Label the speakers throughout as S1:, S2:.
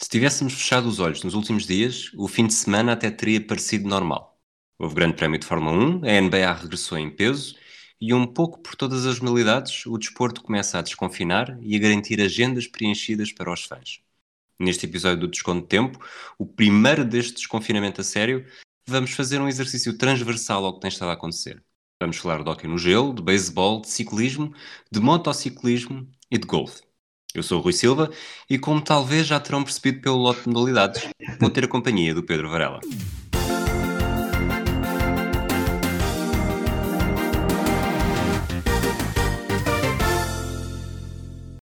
S1: Se tivéssemos fechado os olhos nos últimos dias, o fim de semana até teria parecido normal. Houve Grande Prémio de Fórmula 1, a NBA regressou em peso e, um pouco por todas as modalidades, o desporto começa a desconfinar e a garantir agendas preenchidas para os fãs. Neste episódio do Desconto de Tempo, o primeiro deste desconfinamento a sério, vamos fazer um exercício transversal ao que tem estado a acontecer. Vamos falar de hockey no gelo, de beisebol, de ciclismo, de motociclismo e de golfe. Eu sou o Rui Silva e, como talvez já terão percebido pelo lote de modalidades, vou ter a companhia do Pedro Varela.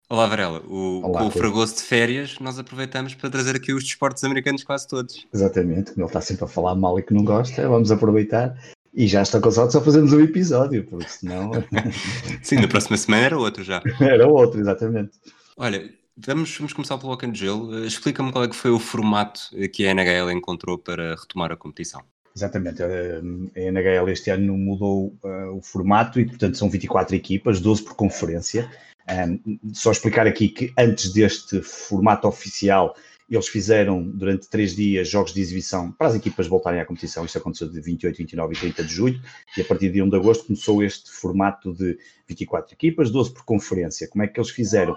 S1: Olá Varela, o, Olá, com o fragoso de férias nós aproveitamos para trazer aqui os desportos americanos quase todos.
S2: Exatamente, como ele está sempre a falar mal e que não gosta, vamos aproveitar e já está cansado, só fazemos um episódio, porque senão...
S1: Sim, na próxima semana era outro já.
S2: era outro, exatamente.
S1: Olha, vamos, vamos começar pelo Walk and Gelo. Explica-me qual é que foi o formato que a NHL encontrou para retomar a competição.
S2: Exatamente, a NHL este ano mudou uh, o formato e, portanto, são 24 equipas, 12 por conferência. Um, só explicar aqui que antes deste formato oficial, eles fizeram durante três dias jogos de exibição para as equipas voltarem à competição. Isto aconteceu de 28, 29 e 30 de julho. E a partir de 1 de agosto começou este formato de 24 equipas, 12 por conferência. Como é que eles fizeram?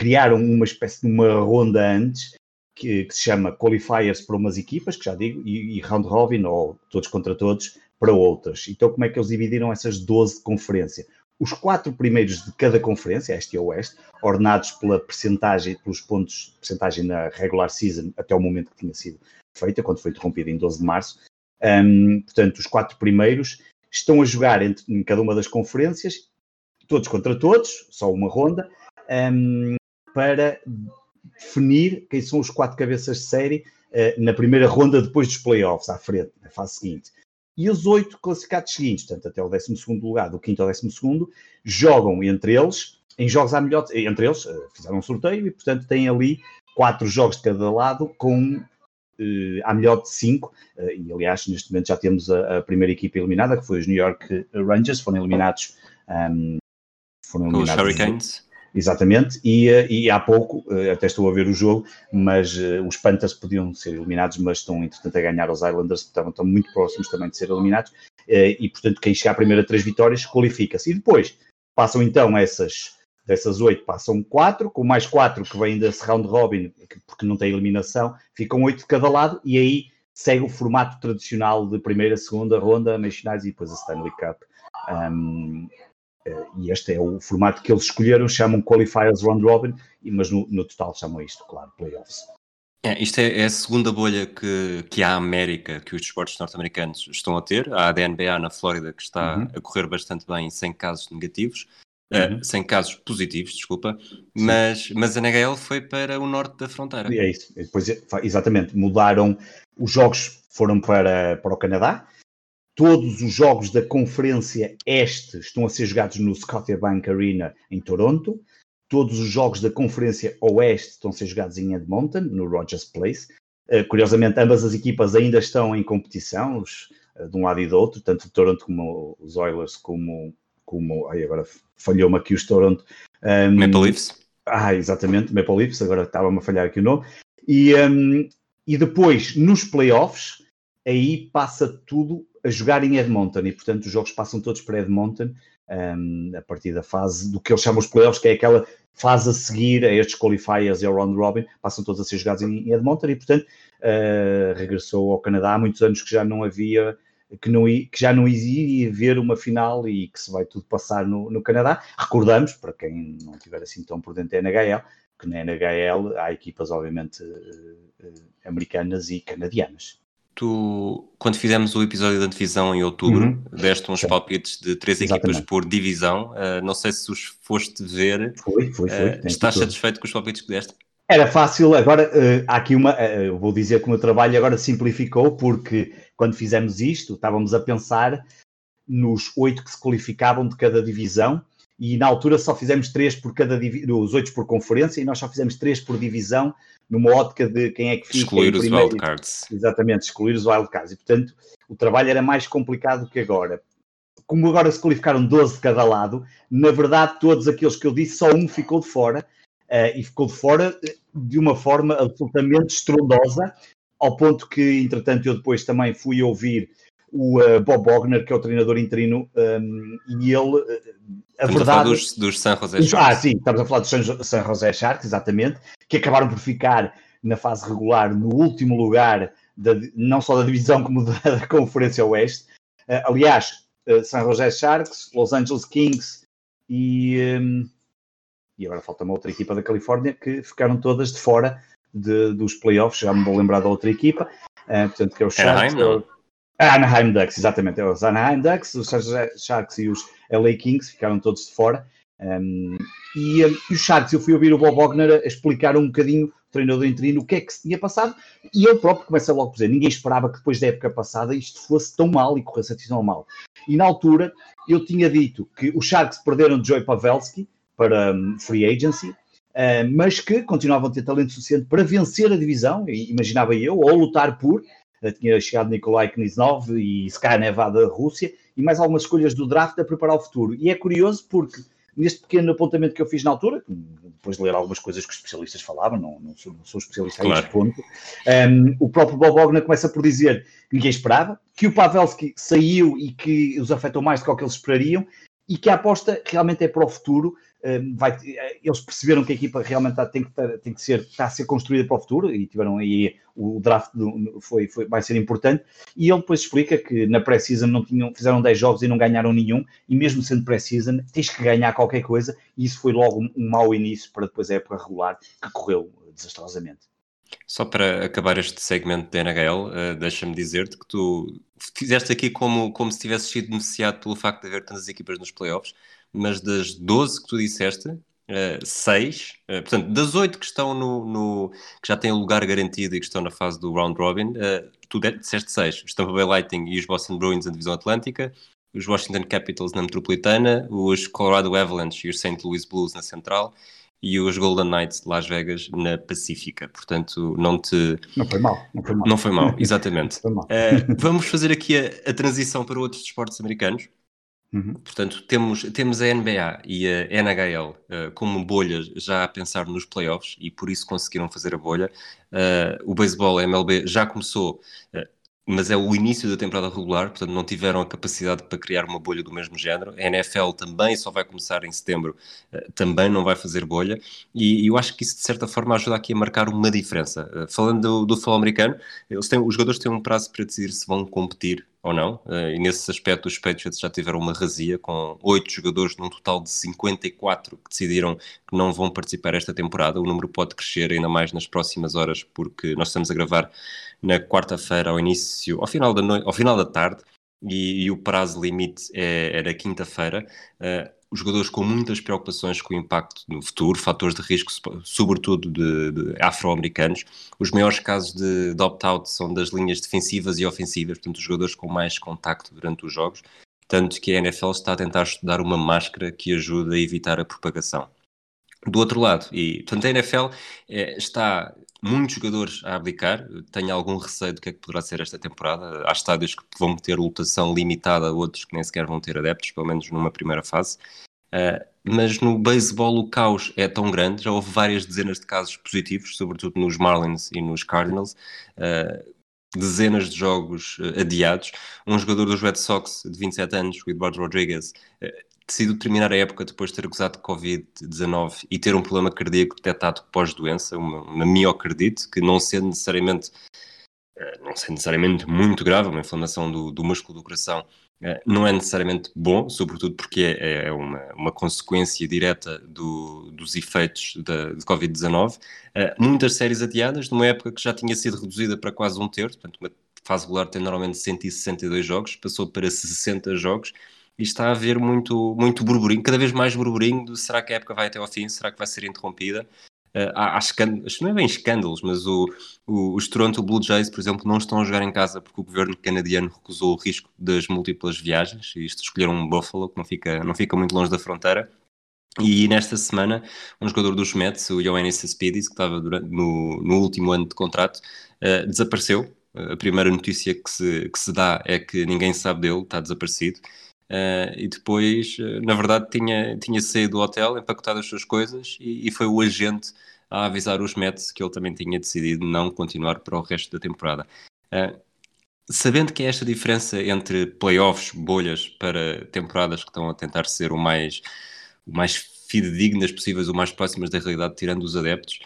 S2: Criaram uma espécie de uma ronda antes que, que, se chama Qualifiers para umas equipas, que já digo, e, e Round Robin, ou todos contra todos, para outras. Então, como é que eles dividiram essas 12 de conferência? Os quatro primeiros de cada conferência, este e oeste, ordenados pela percentagem, pelos pontos de percentagem na regular season até o momento que tinha sido feita, quando foi interrompida em 12 de março. Um, portanto, os quatro primeiros estão a jogar entre, em cada uma das conferências, todos contra todos, só uma ronda, um, para definir quem são os quatro cabeças de série uh, na primeira ronda depois dos playoffs, à frente, na fase seguinte. E os oito classificados seguintes, portanto, até o 12 lugar, do quinto ao 12, jogam entre eles, em jogos à melhor, entre eles, uh, fizeram um sorteio e, portanto, têm ali quatro jogos de cada lado com uh, à melhor de cinco. Uh, e, aliás, neste momento já temos a, a, primeira equipa eliminada, que foi os New York Rangers, foram eliminados. Um,
S1: foram eliminados os Hurricanes.
S2: Exatamente, e, eh, e há pouco, eh, até estou a ver o jogo, mas uh, os Panthers podiam ser eliminados, mas estão entretanto a ganhar aos Islanders, portanto estão muito próximos também de ser eliminados, e portanto quem chegar a primeira três vitórias qualifica-se. E depois passam então essas, dessas oito, passam quatro, com mais quatro que vêm desse round robin, porque não tem eliminação, ficam oito de cada lado, e aí segue o formato tradicional de primeira, segunda ronda, meios finais e depois a Stanley Cup. Um, e este é o formato que eles escolheram, chamam Qualifiers Round Robin, mas no, no total chamam isto, claro, Playoffs.
S1: É, isto é, é, a segunda bolha que, que há América, que os desportos norte-americanos estão a ter. Há a DNBA na Flórida que está uhum. a correr bastante bem, sem casos negativos, eh, uhum. uh, sem casos positivos, desculpa, mas, mas a NHL foi para o norte da fronteira.
S2: É isso, depois, exatamente, mudaram, os jogos foram para, para o Canadá, Todos os jogos da Conferência Este estão a ser jogados no Scotiabank Arena em Toronto. Todos os jogos da Conferência Oeste estão a ser jogados em Edmonton, no Rogers Place. Uh, curiosamente, ambas as equipas ainda estão em competição, os, uh, de um lado e do outro, tanto o Toronto como os Oilers, como. como ai, agora falhou-me aqui os Toronto.
S1: Um, Maple Leafs.
S2: Ah, exatamente, Maple Leafs, agora estava-me a falhar aqui o nome. E, um, e depois, nos playoffs, aí passa tudo a jogar em Edmonton e, portanto, os jogos passam todos para Edmonton um, a partir da fase do que eles chamam os playoffs, que é aquela fase a seguir a estes qualifiers e ao round robin, passam todos a ser jogados em, Edmonton e, portanto, uh, regressou ao Canadá há muitos anos que já não havia que, não, que já não iria haver uma final e que se vai tudo passar no, no Canadá. Recordamos, para quem não estiver assim tão por dentro da NHL, que na NHL há equipas, obviamente, uh, uh, americanas e canadianas
S1: tu, quando fizemos o episódio da divisão em outubro, uhum. deste uns Sim. palpites de três Exatamente. equipas por divisão. Uh, não sei se os foste ver.
S2: Foi, foi, foi. Uh,
S1: estás satisfeito com os palpites que deste?
S2: Era fácil, agora uh, há aqui uma, uh, vou dizer que o meu trabalho agora simplificou, porque quando fizemos isto, estávamos a pensar nos oito que se qualificavam de cada divisão, e na altura só fizemos três por cada divisão, os oito por conferência, e nós só fizemos três por divisão, numa ótica de quem é que fica
S1: Excluir os wildcards.
S2: Exatamente, excluir os wildcards. E, portanto, o trabalho era mais complicado que agora. Como agora se qualificaram 12 de cada lado, na verdade, todos aqueles que eu disse, só um ficou de fora. uh, e ficou de fora de uma forma absolutamente estrondosa, ao ponto que, entretanto, eu depois também fui ouvir o uh, Bob Wagner, que é o treinador interino, um, e ele,
S1: a estamos verdade... a falar dos, dos San José Sharks.
S2: Ah, sim, estamos a falar dos San, San José Sharks, exatamente, que acabaram por ficar na fase regular no último lugar, da, não só da divisão como da, da Conferência Oeste. Uh, aliás, uh, San José Sharks, Los Angeles Kings e, um, e agora falta uma outra equipa da Califórnia que ficaram todas de fora de, dos playoffs, já me vou lembrar da outra equipa, uh, portanto que é o Sharks. Anaheim, Anaheim Ducks, exatamente, é os Anaheim Ducks, os Sharks e os LA Kings ficaram todos de fora. Um, e, os Sharks, eu fui ouvir o Bob Wagner explicar um bocadinho, o treinador interino, o que é que se tinha passado, e eu próprio começo logo a dizer, ninguém esperava que depois da época passada isto fosse tão mal e corresse assim tão mal. E na altura eu tinha dito que os Sharks perderam de Joey Pavelski para um, free agency, uh, mas que continuavam a ter talento suficiente para vencer a divisão, imaginava eu, ou lutar por, tinha chegado Nikolai Kniznov e Sky Nevada da Rússia, e mais algumas escolhas do draft a preparar o futuro. E é curioso porque neste pequeno apontamento que eu fiz na altura, depois de ler algumas coisas que os especialistas falavam, não, não, sou, não sou, especialista claro. a este ponto, um, o próprio Bob Wagner começa por dizer que ninguém esperava, que o Pavelski saiu e que os afetou mais do que que eles esperariam, e que a aposta realmente é para o futuro, vai, eles perceberam que a equipa realmente está, tem, que tem que ser, está a ser construída para o futuro e tiveram aí o draft do, foi, foi, vai ser importante. E ele depois explica que na pré-season não tinham, fizeram 10 jogos e não ganharam nenhum, e mesmo sendo pré-season, tens que ganhar qualquer coisa, e isso foi logo um mau início para depois a época regular, que correu desastrosamente.
S1: Só para acabar este segmento da NHL, uh, deixa-me dizer-te que tu fizeste aqui como, como se tivesse sido beneficiado pelo facto de haver tantas equipas nos playoffs mas das 12 que tu disseste, uh, 6, uh, portanto, das 8 que estão no, no, que já têm o lugar garantido e que estão na fase do round robin, uh, tu disseste 6, os Tampa Bay Lightning e os Boston Bruins na divisão atlântica, os Washington Capitals na metropolitana, os Colorado Avalanche e os St. Louis Blues na central e os Golden Knights de Las Vegas na Pacífica. Portanto, não te.
S2: Não foi mal. Não foi mal,
S1: não foi mal exatamente. foi mal. Vamos fazer aqui a, a, transição para outros desportos americanos. Uhum. Portanto, temos, temos a NBA e a NHL uh, como bolhas já a pensar nos playoffs e por isso conseguiram fazer a bolha. Uh, o beisebol, a MLB, já começou, uh, mas é o início da temporada regular, portanto não tiveram a capacidade para criar uma bolha do mesmo género. A NFL também só vai começar em setembro, também não vai fazer bolha e, eu acho que isso de certa forma ajuda aqui a marcar uma diferença. falando do, do futebol americano, têm, os jogadores têm um prazo para decidir se vão competir ou não, eh, e nesse aspecto os Patriots já tiveram uma razia com oito jogadores num total de 54 que decidiram que não vão participar esta temporada. O número pode crescer ainda mais nas próximas horas, porque nós estamos a gravar na quarta-feira ao início, ao final da noite, ao final da tarde, e, e o prazo limite é, é na quinta-feira. Uh, os jogadores com muitas preocupações com o impacto no futuro, fatores de risco, sobretudo de, de afro-americanos. Os maiores casos de, de opt-out são das linhas defensivas e ofensivas, portanto, os jogadores com mais contacto durante os jogos. Tanto que a NFL está a tentar estudar uma máscara que ajude a evitar a propagação. Do outro lado, e portanto, a NFL é, está muitos jogadores a abdicar. Tenho algum receio do que é que poderá ser esta temporada. Há estádios que vão ter lotação limitada, outros que nem sequer vão ter adeptos, pelo menos numa primeira fase. Uh, mas no beisebol o caos é tão grande, já houve várias dezenas de casos positivos, sobretudo nos Marlins e nos Cardinals. Uh, dezenas de jogos uh, adiados. Um jogador dos Red Sox de 27 anos, o Eduardo Rodrigues, decidiu terminar a época depois de ter gozado de Covid-19 e ter um problema cardíaco detectado pós-doença, uma, uma miocardite, que não sendo necessariamente, eh, não sendo necessariamente muito grave, uma inflamação do, do músculo do coração, eh, não é necessariamente bom, sobretudo porque é, é uma, uma consequência direta do, dos efeitos da, de Covid-19. Eh, muitas séries adiadas, numa época que já tinha sido reduzida para quase um terço, portanto, uma fase regular tem normalmente 162 jogos, passou para 60 jogos e está a haver muito, muito burburinho, cada vez mais burburinho de será que a época vai até ao fim, será que vai ser interrompida? Uh, há, há escândalos, não é bem escândalos, mas o, o, os Toronto Blue Jays, por exemplo, não estão a jogar em casa porque o governo canadiano recusou o risco das múltiplas viagens e isto escolheram um Buffalo que não fica, não fica muito longe da fronteira. E nesta semana, um jogador dos Mets, o Yoenis Cespedes, que estava durante, no, no último ano de contrato, uh, desapareceu. A primeira notícia que se, que se dá é que ninguém sabe dele, está desaparecido. Uh, e depois, uh, na verdade, tinha, tinha saído do hotel, empacotado as suas coisas e, e, foi o agente a avisar os Mets que ele também tinha decidido não continuar para o resto da temporada. Uh, sabendo que é esta diferença entre playoffs, bolhas, para temporadas que estão a tentar ser o mais, o mais fidedignas possíveis, o mais próximas da realidade, tirando os adeptos,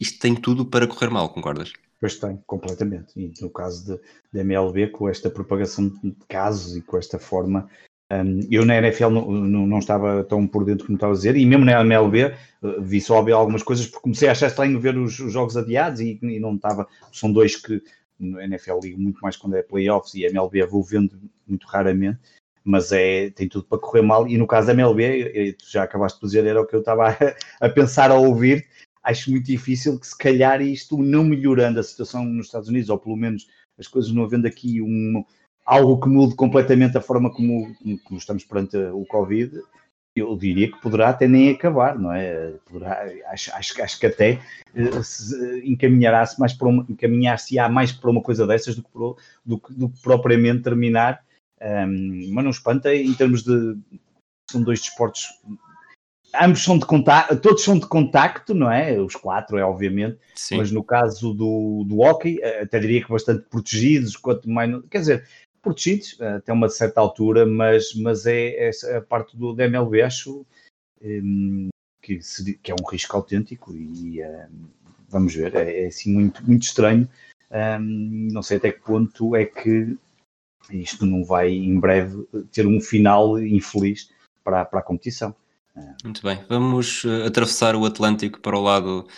S1: isto tem tudo para correr mal, concordas?
S2: Pois tem, completamente. E no caso da MLB, com esta propagação de casos e com esta forma. Um, eu na NFL não, não, não, estava tão por dentro como estava a dizer, e mesmo na MLB uh, vi só algumas coisas, porque comecei a achar estranho ver os, os jogos adiados e, e, não estava. São dois que no NFL ligo muito mais quando é playoffs e a MLB vou vendo muito raramente, mas é, tem tudo para correr mal. E no caso da MLB, já acabaste de dizer, era o que eu estava a, a pensar a ouvir acho muito difícil que se calhar isto não melhorando a situação nos Estados Unidos, ou pelo menos as coisas não havendo aqui um, algo que mude completamente a forma como, como estamos perante o Covid, eu diria que poderá até nem acabar, não é? Poderá, acho, acho, acho que até uh, encaminhar-se mais para uma, encaminhar-se-á mais para uma coisa dessas do que, do, do que propriamente terminar. Um, mas não espanta em termos de são dois desportos ambos são de contacto, todos são de contacto, não é? Os quatro, é obviamente, Sim. mas no caso do, do hockey, eh, até diria que bastante protegidos, quanto mais, quer dizer, protegidos eh, até uma certa altura, mas, mas é, é a parte do, da MLB, acho um, que, se, que, é um risco autêntico e um, vamos ver, é, é, assim muito, muito estranho. Um, não sei até que ponto é que isto não vai em breve ter um final infeliz para, para a competição.
S1: Muito bem, vamos uh, atravessar o Atlântico para o lado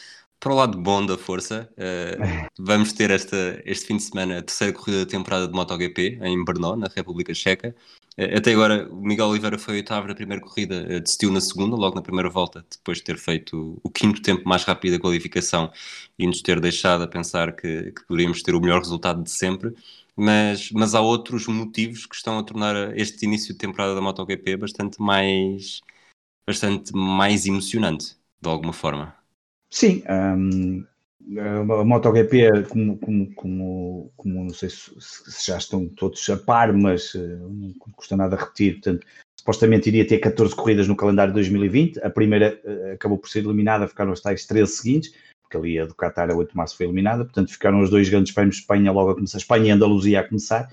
S1: para o lado bom da força. Uh, vamos ter esta, este fim de semana a terceira corrida da temporada de MotoGP em Brno, na República Checa. Uh, até agora, o Miguel Oliveira foi oitavo na primeira corrida, desistiu na segunda, logo na primeira volta, depois de ter feito o quinto tempo mais rápido da qualificação e nos ter deixado a pensar que, que poderíamos ter o melhor resultado de sempre. Mas, mas há outros motivos que estão a tornar este início de temporada da MotoGP bastante mais bastante mais emocionante, de alguma forma.
S2: Sim, um, a MotoGP, como, como, como, como não sei se, se, já estão todos a par, mas uh, não custa nada repetir, portanto, supostamente iria ter 14 corridas no calendário de 2020, a primeira uh, acabou por ser eliminada, ficaram as tais 13 seguintes, porque ali a do a 8 de março foi eliminada, portanto ficaram os dois grandes prémios de Espanha logo a começar, Espanha e Andaluzia a começar,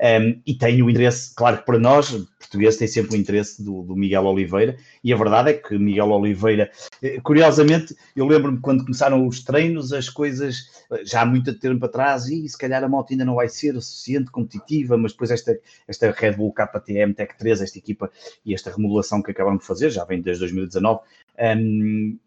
S2: um, e tem o interesse, claro que para nós, portugueses, tem sempre o interesse do, do, Miguel Oliveira, e a verdade é que Miguel Oliveira, eh, curiosamente, eu lembro-me quando começaram os treinos, as coisas, eh, já há muito tempo atrás, e se calhar a moto ainda não vai ser o suficiente competitiva, mas depois esta, esta Red Bull KTM Tech 3, esta equipa e esta remodelação que acabaram de fazer, já vem desde 2019, um,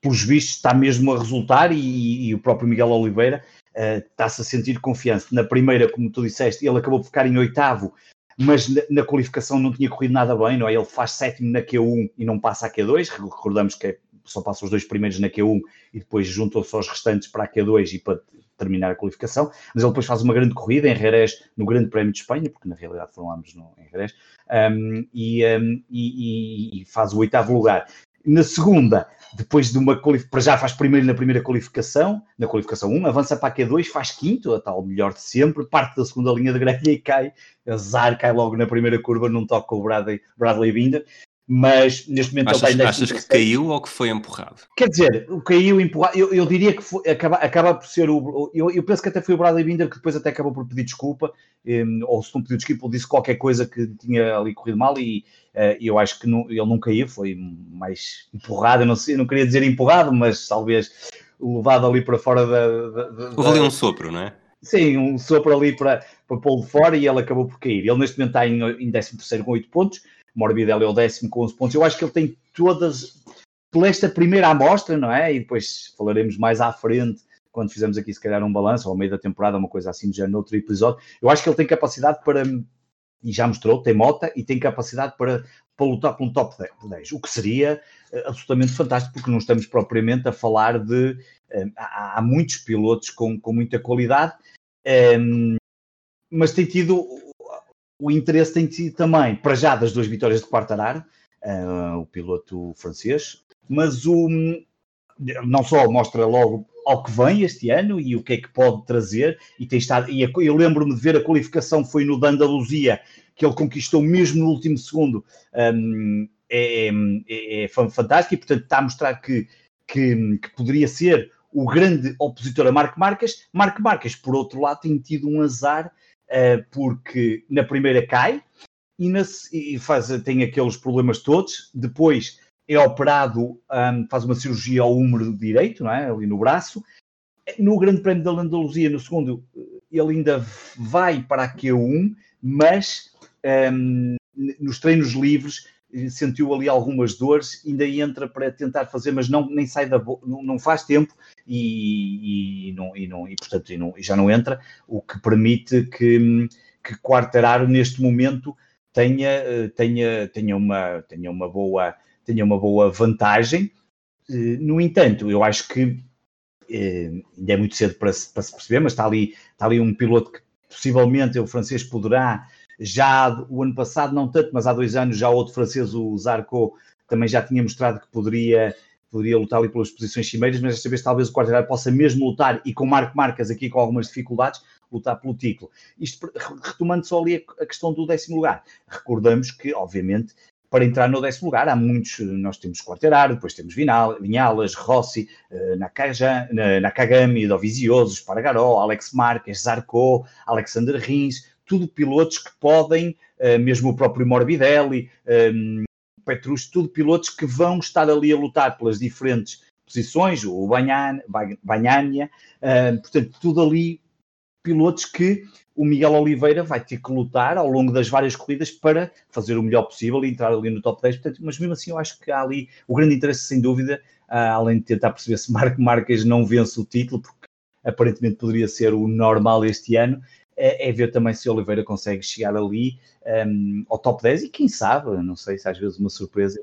S2: pelos vistos está mesmo a resultar e, e o próprio Miguel Oliveira uh, está-se a sentir confiança. Na primeira, como tu disseste, ele acabou por ficar em oitavo, mas na, na, qualificação não tinha corrido nada bem, não é? Ele faz sétimo na Q1 e não passa a Q2, recordamos que é, só passa os dois primeiros na Q1 e depois juntam-se aos restantes para a Q2 e para terminar a qualificação, mas ele depois faz uma grande corrida em Jerez, no Grande Prémio de Espanha, porque na realidade foram ambos no, em Jerez, um, e, um, e, e, faz o oitavo lugar. Na segunda, depois de uma para já faz primeiro na primeira qualificação, na qualificação 1, avança para a Q2, faz quinto, a tal melhor de sempre, parte da segunda linha de grelha e cai, azar, cai logo na primeira curva, não toca o Bradley, Bradley Binder, mas neste momento
S1: achas, ele está Achas que caiu ou que foi empurrado?
S2: Quer dizer, caiu empurrado, eu, eu diria que foi, acaba, acaba por ser o. Eu, eu, penso que até foi o Bradley Binder que depois até acabou por pedir desculpa, um, ou se não pediu desculpa, ele disse qualquer coisa que tinha ali corrido mal e uh, eu acho que não, ele não caiu, foi mais empurrado, eu não, sei, eu não queria dizer empurrado, mas talvez levado ali para fora da. da, da
S1: Houve ali um sopro, não é?
S2: Sim, um sopro ali para, para pô-lo de fora e ele acabou por cair. Ele neste momento está em, em 13 com 8 pontos Morbidelli é o décimo com 11 pontos. Eu acho que ele tem todas, por esta primeira amostra, não é? E depois falaremos mais à frente, quando fizemos aqui se calhar um balanço, ao meio da temporada, uma coisa assim, já noutro episódio. Eu acho que ele tem capacidade para, e já mostrou, tem mota e tem capacidade para, para lutar por um top 10, o que seria uh, absolutamente fantástico, porque não estamos propriamente a falar de. Uh, há, há, muitos pilotos com, com muita qualidade, um, mas tem tido o interesse tem sido também, para já, das duas vitórias de Quartararo, uh, o piloto francês, mas o, não só mostra logo ao que vem este ano e o que é que pode trazer, e tem estado, e eu lembro-me de ver a qualificação foi no da Andaluzia, que ele conquistou mesmo no último segundo um, é, é, é, fantástico e, portanto, está a mostrar que, que, que, poderia ser o grande opositor a Marco Marques. Marco Marques, por outro lado, tem tido um azar porque na primeira cai e, na, e faz, tem aqueles problemas todos, depois é operado, um, faz uma cirurgia ao húmero direito, não é? ali no braço. No Grande Prémio da Andaluzia, no segundo, ele ainda vai para a Q1, mas um, nos treinos livres sentiu ali algumas dores, ainda entra para tentar fazer, mas não nem sai da não, não faz tempo e, e, não, e, não, e portanto e não, e já não entra, o que permite que, que Quartararo neste momento tenha, tenha, tenha, uma, tenha, uma boa, tenha uma boa vantagem. Eh, no entanto, eu acho que eh, ainda é muito cedo para se, para se perceber, mas está ali, está ali um piloto que possivelmente o francês poderá já o ano passado, não tanto, mas há dois anos já outro francês, o Zarco, também já tinha mostrado que poderia, poderia lutar ali pelas posições cimeiras, mas desta vez talvez o Quartararo possa mesmo lutar e com Marco Marcas aqui com algumas dificuldades, lutar pelo título. Isto retomando só ali a questão do décimo lugar. Recordamos que, obviamente, para entrar no décimo lugar há muitos, nós temos Quartararo, depois temos Vinhalas, Rossi, eh, Nakagami, Dovizioso, Espargaró, Alex Marques, Zarco, Alexander Rins, tudo pilotos que podem, uh, mesmo o próprio Morbidelli, um, eh, Petrus, tudo pilotos que vão estar ali a lutar pelas diferentes posições, o Banhania, uh, portanto, tudo ali pilotos que o Miguel Oliveira vai ter que lutar ao longo das várias corridas para fazer o melhor possível e entrar ali no top 10. Portanto, mas mesmo assim, eu acho que há ali o grande interesse, sem dúvida, além de tentar perceber se Marco Marques não vence o título, porque aparentemente poderia ser o normal este ano, é, é, ver também se Oliveira consegue chegar ali um, ao top 10 e quem sabe, não sei se às vezes uma surpresa,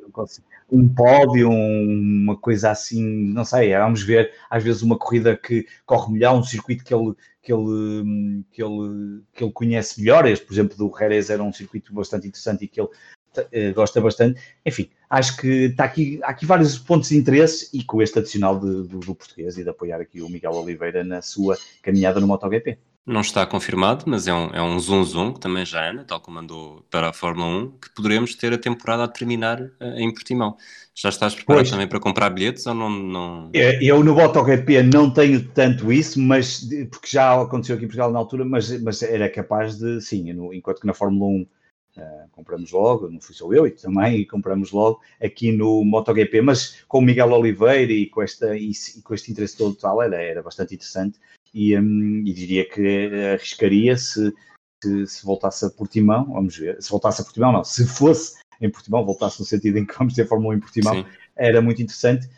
S2: um pódio, uma coisa assim, não sei, vamos ver às vezes uma corrida que corre melhor, um circuito que ele, que ele, que ele, que ele conhece melhor, este por exemplo do Jerez era um circuito bastante interessante e que ele uh, gosta bastante, enfim, acho que está aqui, há aqui vários pontos de interesse e com este adicional de, do, do português e de apoiar aqui o Miguel Oliveira na sua caminhada no MotoGP.
S1: Não está confirmado, mas é um, é um zoom zoom que também já anda, tal como andou para a Fórmula 1, que poderemos ter a temporada a terminar uh, em Portimão. Já estás preparado pois. também para comprar bilhetes ou não, não...
S2: É, eu no MotoGP não tenho tanto isso, mas porque já aconteceu aqui em Portugal na altura, mas, mas era capaz de, sim, no, enquanto que na Fórmula 1 uh, eh, compramos logo, não fui só eu e também, e compramos logo aqui no MotoGP, mas com o Miguel Oliveira e com, esta, e, e com este interesse todo tal, era, era bastante interessante e, um, e diria que arriscaria se, se, se, voltasse a Portimão, vamos ver, se voltasse a Portimão, não, se fosse em Portimão, voltasse no sentido em que vamos ter Fórmula 1 em Portimão, Sim. era muito interessante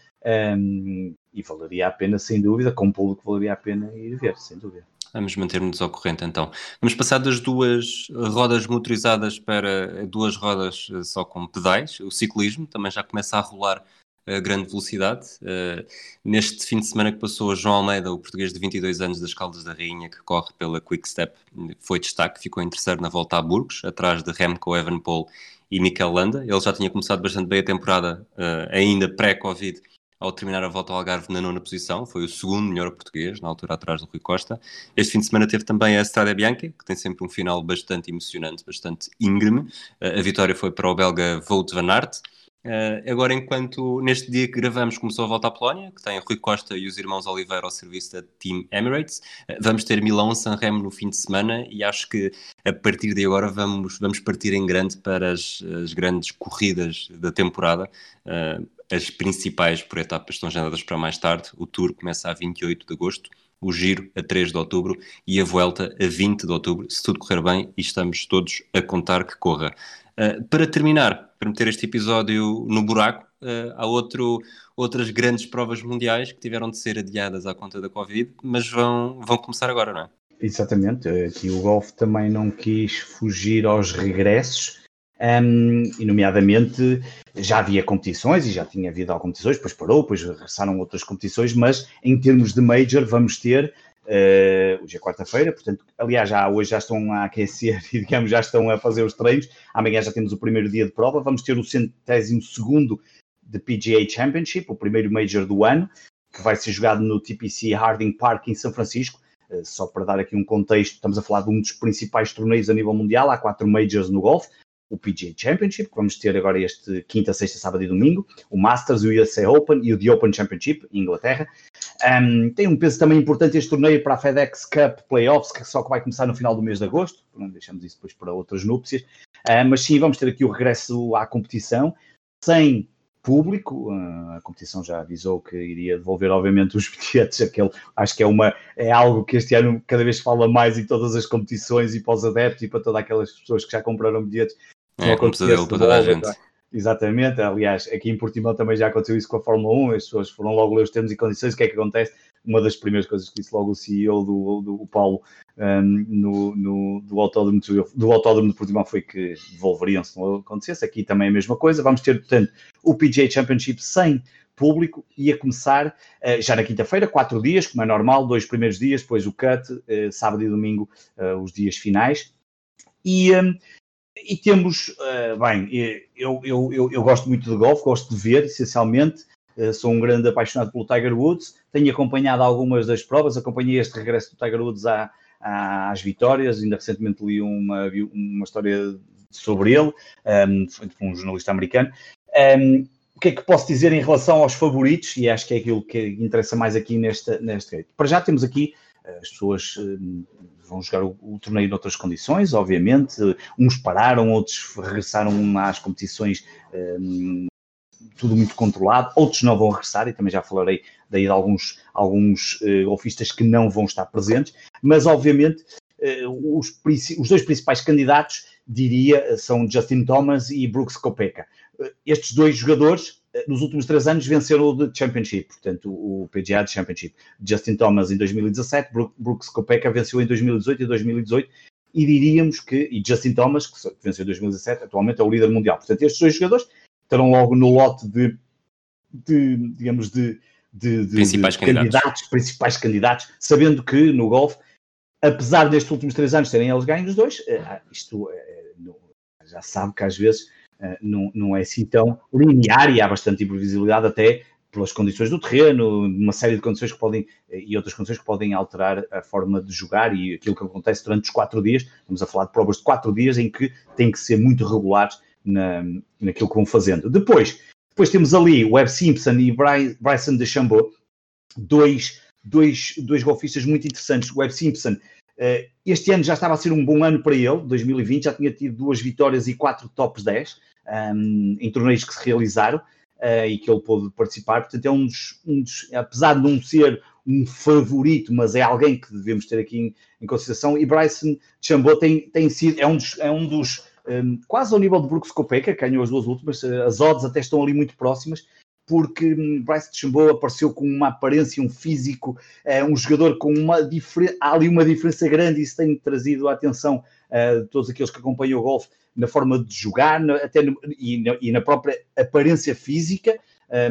S2: um, e valeria a pena, sem dúvida, com o público valeria a pena ir ver, sem dúvida.
S1: Vamos manter-nos ao corrente então. Vamos passar das duas rodas motorizadas para duas rodas eh, só com pedais. O ciclismo também já começa a rolar a grande velocidade. Uh, neste fim de semana que passou, João Almeida, o português de 22 anos das Caldas da Rainha, que corre pela Quick Step, foi destaque, ficou em terceiro na volta a Burgos, atrás de Remco Evenepoel e Mikel Landa. Ele já tinha começado bastante bem a temporada, uh, ainda pré-Covid, ao terminar a volta ao Algarve na nona posição, foi o segundo melhor português, na altura atrás do Rui Costa. Este fim de semana teve também a Estrada Bianca, que tem sempre um final bastante emocionante, bastante íngreme. Uh, a vitória foi para o belga Wout van Aert. Uh, agora, enquanto neste dia que gravamos começou a volta à Polónia, que tem Rui Costa e os irmãos Oliveira ao serviço da Team Emirates, uh, vamos ter Milão Sanremo no fim de semana e acho que a partir de agora vamos, vamos partir em grande para as, as grandes corridas da temporada. Uh, as principais por etapas estão agendadas para mais tarde. O Tour começa a 28 de agosto, o Giro a 3 de outubro e a Vuelta a 20 de outubro, se tudo correr bem e estamos todos a contar que corra. Uh, para terminar, para meter este episódio no buraco, uh, há outro, outras grandes provas mundiais que tiveram de ser adiadas à conta da Covid, mas vão, vão começar agora, não é?
S2: Exatamente, aqui o Golf também não quis fugir aos regressos, um, e nomeadamente já havia competições e já tinha havido competições, depois parou, depois regressaram outras competições, mas em termos de Major vamos ter Uh, hoje é quarta-feira, portanto, aliás, já, hoje já estão a aquecer e, digamos, já estão a fazer os treinos. Amanhã já temos o primeiro dia de prova. Vamos ter o centésimo segundo de PGA Championship, o primeiro Major do ano, que vai ser jogado no TPC Harding Park em São Francisco. só para dar aqui um contexto, estamos a falar de um dos principais torneios a nível mundial, há quatro majors no golfe, o PGA Championship, que vamos ter agora este quinta, sexta, sábado e domingo, o Masters, o USA Open e o The Open Championship, em Inglaterra. Um, tem um peso também importante este torneio para a FedEx Cup Playoffs, que só que vai começar no final do mês de agosto, não deixamos isso depois para outras núpcias, uh, mas sim, vamos ter aqui o regresso à competição, sem público, uh, a competição já avisou que iria devolver obviamente os bilhetes, aquele, acho que é uma é algo que este ano cada vez fala mais em todas as competições e para os adeptos e para todas aquelas pessoas que já compraram bilhetes,
S1: é, um pesadelo para toda a gente.
S2: Exatamente, aliás, aqui em Portimão também já aconteceu isso com a Fórmula 1, as pessoas foram logo ler os termos e condições, o que é que acontece? Uma das primeiras coisas que disse logo o CEO do, do, Paulo um, no, no, do, autódromo, do autódromo de Portimão foi que devolveriam se não acontecesse, aqui também é a mesma coisa, vamos ter, portanto, o PGA Championship sem público, ia começar uh, já na quinta-feira, quatro dias, como é normal, dois primeiros dias, depois o cut, uh, sábado e domingo, uh, os dias finais, e... Um, e temos, uh, bem, eu, eu, eu, eu, gosto muito de golfe, gosto de ver, essencialmente. Uh, sou um grande apaixonado pelo Tiger Woods. Tenho acompanhado algumas das provas, acompanhei este regresso do Tiger Woods à, às vitórias. Ainda recentemente li uma, uma história sobre ele, um, de um jornalista americano. Um, o que é que posso dizer em relação aos favoritos? E acho que é aquilo que interessa mais aqui neste, neste Para já temos aqui as pessoas vão jogar o, o torneio noutras condições, obviamente. Uns pararam, outros regressaram às competições um, tudo muito controlado, outros não vão regressar, e também já falarei daí de alguns, alguns uh, golfistas que não vão estar presentes, mas obviamente uh, os, os, dois principais candidatos, diria, são Justin Thomas e Brooks Koepka. Uh, estes dois jogadores nos últimos três anos venceram o de Championship, portanto o PGA de Championship. Justin Thomas em 2017, Brooks Koepka venceu em 2018 e 2018 e diríamos que, e Justin Thomas, que venceu em 2017, atualmente é o líder mundial. Portanto, estes dois jogadores estarão logo no lote de, de digamos, de, de, de
S1: principais candidatos.
S2: candidatos. principais candidatos, sabendo que no golfe, apesar destes últimos três anos terem eles ganhos os dois, eh, isto eh, já sabe que às vezes eh, não, não é assim tão linear e há bastante imprevisibilidade até pelas condições do terreno, uma série de condições que podem eh, e outras condições que podem alterar a forma de jogar e aquilo que acontece durante os quatro dias. Estamos a falar de provas de quatro dias em que têm que ser muito regulares na, naquilo que vão fazendo. Depois, depois temos ali Webb Simpson e Bryson DeChambeau, dois, dois, dois golfistas muito interessantes. Webb Simpson eh, este ano já estava a ser um bom ano para ele, 2020, já tinha tido duas vitórias e quatro tops 10 um, ehm, em torneios que se realizaram uh, e que ele pôde participar. Portanto, é um dos, um dos, apesar de não ser um favorito, mas é alguém que devemos ter aqui em, em consideração. E Bryson Chambot tem, tem sido, é um dos, é um dos um, ehm, quase ao nível de Brooks Koepka, que ganhou as duas últimas, eh, as odds até estão ali muito próximas, porque hum, Bryce DeChambeau apareceu com uma aparência, um físico, é, um jogador com uma diferença, há ali uma diferença grande e isso tem trazido a atenção uh, de todos aqueles que acompanham o golfe na forma de jogar até no, e, na, e, na, própria aparência física,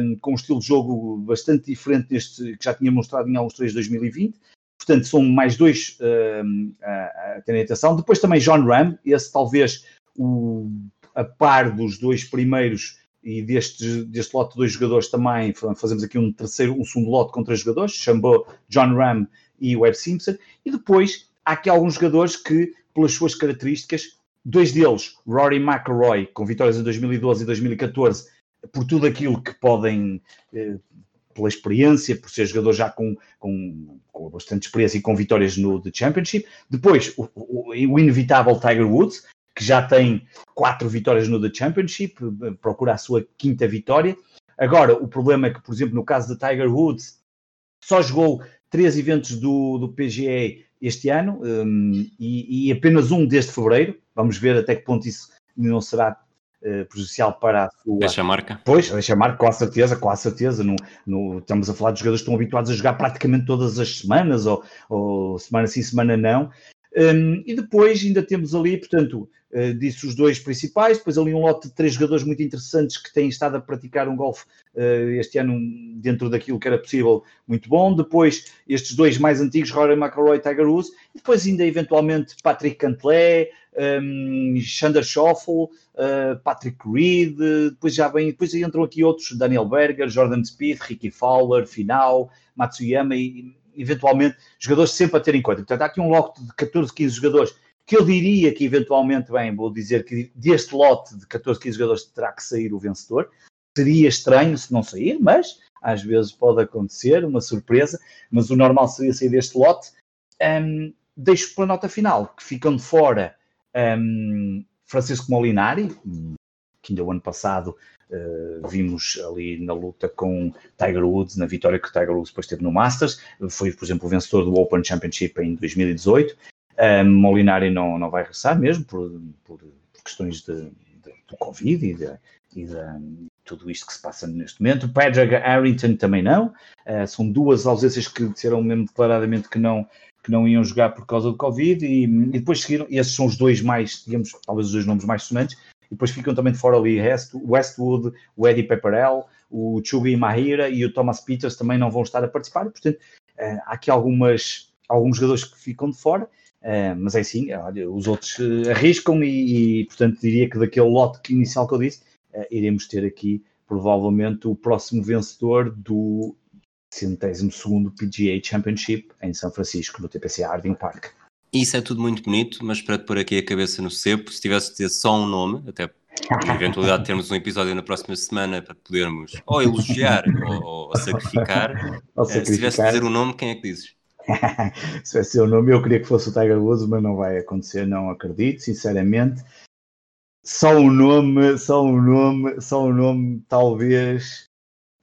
S2: um, com um estilo de jogo bastante diferente deste que já tinha mostrado em alguns de 2020. Portanto, são mais dois um, a, a terem atenção. Depois também John Ram, esse talvez o, a par dos dois primeiros e deste, deste lote de dois jogadores também fazemos aqui um terceiro, um segundo lote com três jogadores, Chambou, John Ram e Webb Simpson, e depois há aqui alguns jogadores que, pelas suas características, dois deles, Rory McIlroy, com vitórias em 2012 e 2014, por tudo aquilo que podem, eh, pela experiência, por ser jogador já com, com, com, bastante experiência e com vitórias no The Championship. Depois, o, o, o inevitável Tiger Woods, que já tem quatro vitórias no The Championship, procura a sua quinta vitória. Agora, o problema é que, por exemplo, no caso de Tiger Woods, só jogou três eventos do, do PGA este ano um, e, e, apenas um desde fevereiro. Vamos ver até que ponto isso não será uh, prejudicial para a sua.
S1: Deixa a marca.
S2: Pois, deixa a marca, com a certeza, com a certeza. No, no, estamos a falar de jogadores que estão habituados a jogar praticamente todas as semanas, ou, ou semana sim, semana não. Um, e depois ainda temos ali, portanto, uh, disse os dois principais, depois ali um lote de três jogadores muito interessantes que têm estado a praticar um golfe uh, este ano dentro daquilo que era possível, muito bom. Depois estes dois mais antigos, Rory McIlroy e Tiger Woods, e depois ainda eventualmente Patrick Cantley, um, Xander Schoffel, uh, Patrick Reed, depois já vem, depois entram aqui outros, Daniel Berger, Jordan Speed, Ricky Fowler, Final, Matsuyama e eventualmente, jogadores sempre a ter em conta. Portanto, há aqui um lote de 14, 15 jogadores que eu diria que eventualmente, bem, vou dizer que deste lote de 14, 15 jogadores terá que sair o vencedor. Seria estranho se não sair, mas às vezes pode acontecer, uma surpresa, mas o normal seria sair deste lote. Um, deixo para a nota final, que ficam de fora um, Francisco Molinari, que ainda o ano passado uh, vimos ali na luta com Tiger Woods, na vitória que Tiger Woods depois teve no Masters, foi, por exemplo, o vencedor do Open Championship em 2018. Um, Molinari não, não vai regressar mesmo por, por, por questões de, de, do Covid e, de, e de, tudo isto que se passa neste momento. Padraig Harrington também não. Uh, são duas ausências que disseram mesmo declaradamente que não, que não iam jogar por causa do Covid e, e depois seguiram, esses são os dois mais, digamos, talvez os dois nomes mais sonantes, e depois ficam também de fora ali Westwood, o Eddie Pepperell, o Chubi Mahira e o Thomas Peters também não vão estar a participar, portanto, uh, há aqui algumas, alguns jogadores que ficam de fora, uh, mas é assim, olha, os outros uh, arriscam e, e, portanto, diria que daquele lote inicial que eu disse, iremos ter aqui provavelmente o próximo vencedor do centésimo segundo PGA Championship em São Francisco, no TPC Harding Park.
S1: Isso é tudo muito bonito, mas para te pôr aqui a cabeça no cepo, se tivesse de ter só um nome, até a eventualidade de termos um episódio na próxima semana para podermos ou elogiar ou, ou, sacrificar, ou sacrificar. Eh, se tivesse de dizer um nome, quem é que dizes?
S2: se tivesse o nome, eu queria que fosse o Tiger Woods, mas não vai acontecer, não acredito, sinceramente. Só o um nome, só o um nome, só o um nome, talvez.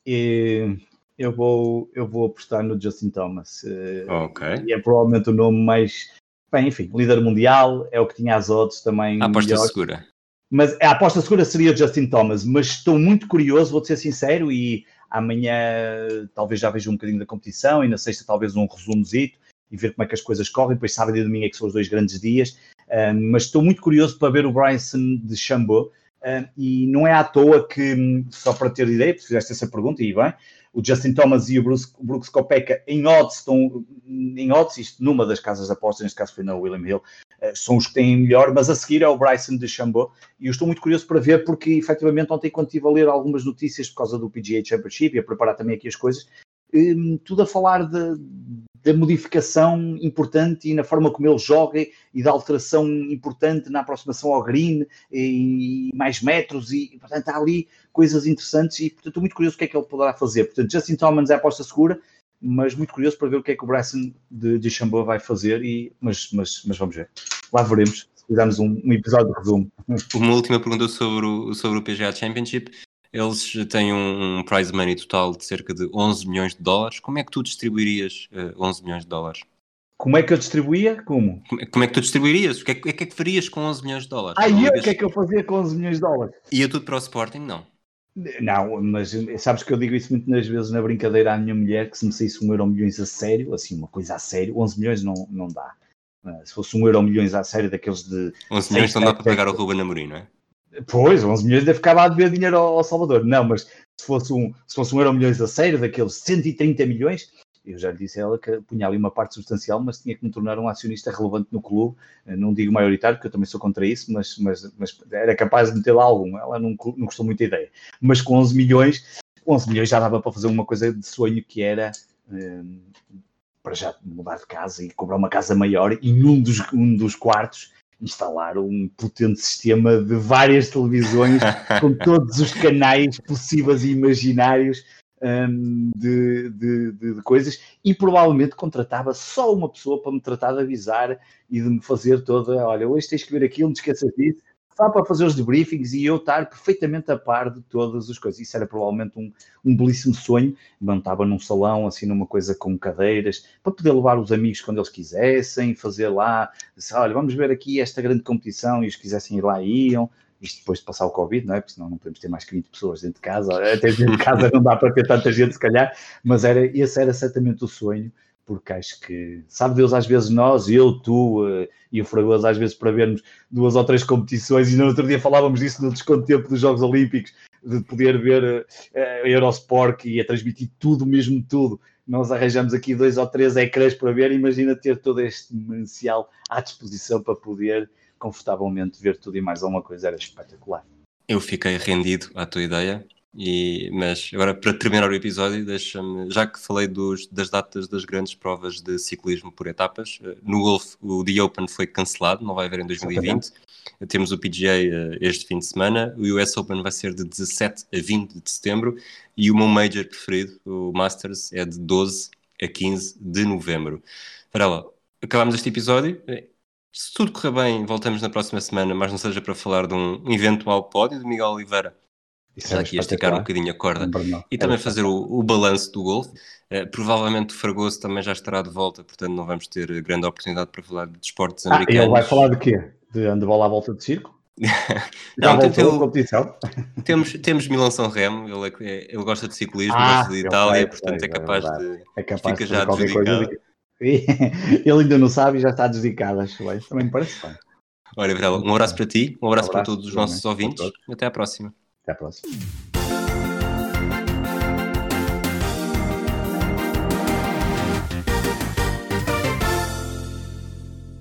S2: E eu vou, eu vou apostar no Justin Thomas. Eh, ok. E é provavelmente o nome mais. Bem, enfim, líder mundial, é o que tinha as odds também.
S1: A aposta melhor. segura.
S2: Mas a aposta segura seria Justin Thomas, mas estou muito curioso, vou ser sincero, e amanhã talvez já veja um bocadinho da competição e na sexta talvez um resumozito e ver como é que as coisas correm, depois sábado e domingo é que são os dois grandes dias, um, mas estou muito curioso para ver o Bryson de Chambou, um, e não é à toa que, só para ter ideia, porque fizeste essa pergunta, e bem, o Justin Thomas e o Bruce, Brooks Kopeca em odds estão em odds, isto numa das casas de apostas, neste caso foi na William Hill, são os que têm melhor, mas a seguir é o Bryson de Chambou, e eu estou muito curioso para ver, porque efetivamente ontem quando estive a ler algumas notícias por causa do PGA Championship e a preparar também aqui as coisas, um, tudo a falar da modificação importante e na forma como ele joga e da alteração importante na aproximação ao green e, mais metros e portanto há ali coisas interessantes e portanto estou muito curioso o que é que ele poderá fazer. Portanto, Justin Thomas é aposta segura, mas muito curioso para ver o que é que o Bryson de, de Chambou vai fazer, e, mas, mas, mas vamos ver. Lá veremos. Fizemos um, um episódio de resumo.
S1: Uma última pergunta sobre o, sobre o PGA Championship. Eles têm um, um prize money total de cerca de 11 milhões de dólares. Como é que tu distribuirias uh, eh, 11 milhões de dólares?
S2: Como é que eu distribuía? Como?
S1: Como é que tu distribuirias? O que é, que, é que, farias com 11 milhões de dólares?
S2: Ah, eu? O que é que eu fazia com 11 milhões de dólares?
S1: Ia tudo para o Sporting? Não.
S2: Não, mas sabes que eu digo isso muitas vezes na brincadeira à minha mulher, que se me saísse um euro milhões a sério, assim, uma coisa a sério, 11 milhões não, não dá. Se fosse um euro milhões a sério, daqueles de...
S1: 11 milhões não dá para pagar o Ruben Amorim, não é?
S2: Pois, 11 milhões deve ficar lá a dever dinheiro ao, Salvador. Não, mas se fosse um, se fosse um euro milhões a sério, daqueles 130 milhões, eu já lhe disse a ela que punha ali uma parte substancial, mas tinha que me tornar um acionista relevante no clube. Não digo maioritário, porque eu também sou contra isso, mas, mas, mas era capaz de meter lá algum. Ela não, não gostou muito da ideia. Mas com 11 milhões, 11 milhões já dava para fazer uma coisa de sonho que era. Hum, para já mudar de casa e comprar uma casa maior e num dos, um dos quartos instalar um potente sistema de várias televisões com todos os canais possíveis e imaginários um, de, de, de, de, coisas e provavelmente contratava só uma pessoa para me tratar de avisar e de me fazer toda, olha, hoje tens que ver aquilo, não esqueças disso, só para fazer os debriefings e eu estar perfeitamente a par de todas as coisas. Isso era provavelmente um, um belíssimo sonho. Montava num salão, assim, numa coisa com cadeiras, para poder levar os amigos quando eles quisessem, fazer lá, olha, vamos ver aqui esta grande competição, e os quisessem ir lá iam. Isto depois de passar o Covid, não é? Porque senão não podemos ter mais que 20 pessoas dentro de casa. Até dentro de casa não dá para ter tanta gente, se calhar, mas era, esse era certamente o sonho porque acho que, sabe Deus, às vezes nós, eu, tu uh, e o Fragoso, às vezes para vermos duas ou três competições, e no outro dia falávamos disso no desconto tempo dos Jogos Olímpicos, de poder ver uh, Eurosport e a transmitir tudo, mesmo tudo. Nós arranjamos aqui dois ou três ecrãs para ver, imagina ter todo este manancial à disposição para poder confortavelmente ver tudo e mais alguma coisa, era espetacular.
S1: Eu fiquei rendido à tua ideia E, mas agora, para terminar o episódio, deixa-me, já que falei dos, das datas das grandes provas de ciclismo por etapas, eh, no Golf o The Open foi cancelado, não vai haver em 2020. Exatamente. Temos o PGA eh, este fim de semana, o US Open vai ser de 17 a 20 de setembro e o meu Major preferido, o Masters, é de 12 a 15 de novembro. Para lá, acabamos este episódio. Se tudo correr bem, voltamos na próxima semana, mas não seja para falar de um eventual pódio de Miguel Oliveira isso aqui a esticar um bocadinho a corda e também fazer o, o balanço do golfe. Uh, provavelmente o Fragoso também já estará de volta, portanto não vamos ter grande oportunidade para falar de esportes ah, americanos.
S2: Ele vai falar de quê? De handball à volta de circo?
S1: não, tem, tem, competição? Temos, temos Milan São Remo, ele, é, ele gosta de ciclismo, ah, gosta de Itália, portanto é, é capaz é de. É capaz fica de já
S2: desdicado. Ele ainda não sabe e já está desdicado, acho bem. Também me parece bem.
S1: Olha, Varela, um abraço para ti, um abraço, um abraço para todos os nossos ouvintes. Até à próxima.
S2: Até a próxima.